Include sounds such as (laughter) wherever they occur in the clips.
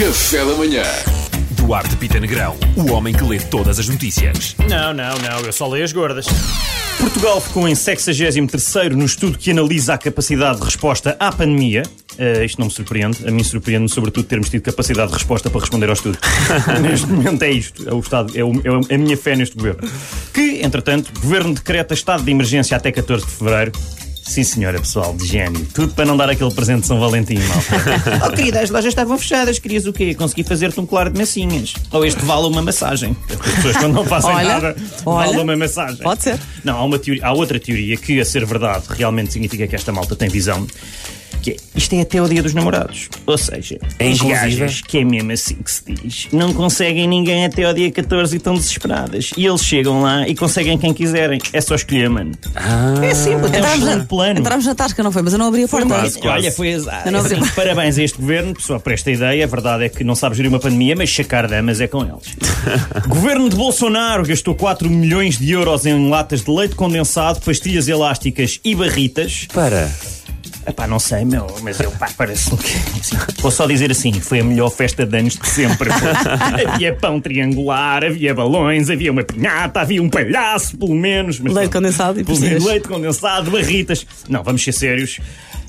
Café da manhã. Duarte Pita Negrão, o homem que lê todas as notícias. Não, não, não, eu só leio as gordas. Portugal ficou em 63 no estudo que analisa a capacidade de resposta à pandemia. Eh, isto não me surpreende, a mim surpreende-me sobretudo termos tido capacidade de resposta para responder ao estudo. (laughs) neste momento é isto, é, o estado, é, o- é a minha fé neste governo. Que, entretanto, o governo decreta estado de emergência até 14 de fevereiro. Sim, senhora, pessoal, de gênio. Tudo para não dar aquele presente de São Valentim, malta. (laughs) oh, querida, as lojas estavam fechadas. Querias o quê? Consegui fazer-te um colar de massinhas. Ou este vale uma massagem. As pessoas, quando não fazem Olha, nada, olha. vale uma massagem. Pode ser. Não, há, uma teoria, há outra teoria que, a ser verdade, realmente significa que esta malta tem visão. Que é, isto é até o dia dos namorados. Ou seja, as inclusive? gajas, que é mesmo assim que se diz, não conseguem ninguém até ao dia 14 e estão desesperadas. E eles chegam lá e conseguem quem quiserem. É só escolher, mano. É simples, é um na, plano. entramos na tasca, não foi? Mas eu não abri a porta. Quase, Olha, foi azar. Assim, parabéns a este governo, pessoal, por esta ideia. A verdade é que não sabe gerir uma pandemia, mas chacar damas é com eles. (laughs) governo de Bolsonaro gastou 4 milhões de euros em latas de leite condensado, pastilhas elásticas e barritas. Para. Epá, não sei, meu, mas eu, pá, parece-me que. assim, vou só dizer assim: foi a melhor festa de anos de sempre. (laughs) havia pão triangular, havia balões, havia uma pinhata, havia um palhaço, pelo menos. Mas Leite condensado e Pelo. Leite condensado, barritas. Não, vamos ser sérios.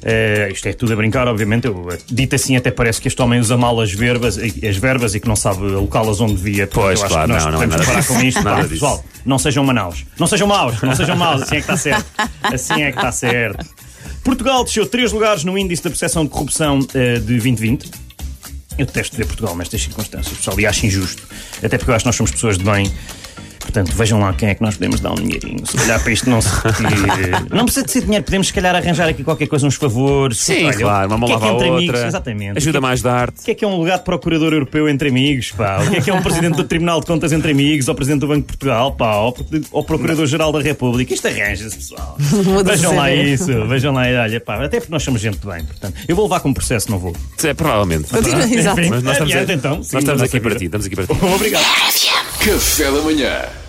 Eh, isto é tudo a brincar, obviamente. Eu, eh, dito assim, até parece que este homem usa mal as verbas, e- as verbas e que não sabe alocá-las onde devia. Pois, eu acho claro, que nós não, não é podemos nada parar com isto. Nada Pá, disso. pessoal, não sejam manaus. Não sejam maus, não sejam maus. Assim é que está certo. Assim é que está certo. Portugal desceu 3 lugares no índice da percepção de corrupção eh, de 2020. Eu detesto ver Portugal nestas circunstâncias, pessoal, e acho injusto. Até porque eu acho que nós somos pessoas de bem. Portanto, vejam lá quem é que nós podemos dar um dinheirinho. Se calhar para isto não se repetir. (laughs) Não precisa de ser dinheiro, podemos se calhar arranjar aqui qualquer coisa, uns favores. Sim, Olha, claro, uma que é que entre outra. amigos? Exatamente. Ajuda que é- mais da arte. o que é que é um lugar de procurador europeu entre amigos, pá? O que é que é um presidente do Tribunal de Contas entre amigos, ou presidente do Banco de Portugal, pá? Ou, ou procurador-geral da República? Isto arranja-se, pessoal. (laughs) Vejam lá isso, vejam lá, olha, pá, até porque nós somos gente de bem, portanto. Eu vou levar como processo, não vou. É, provavelmente. Continua, exato. Enfim, Mas nós estamos, adiante, então. nós estamos aqui para ti, estamos aqui para ti. Obrigado. Café da manhã.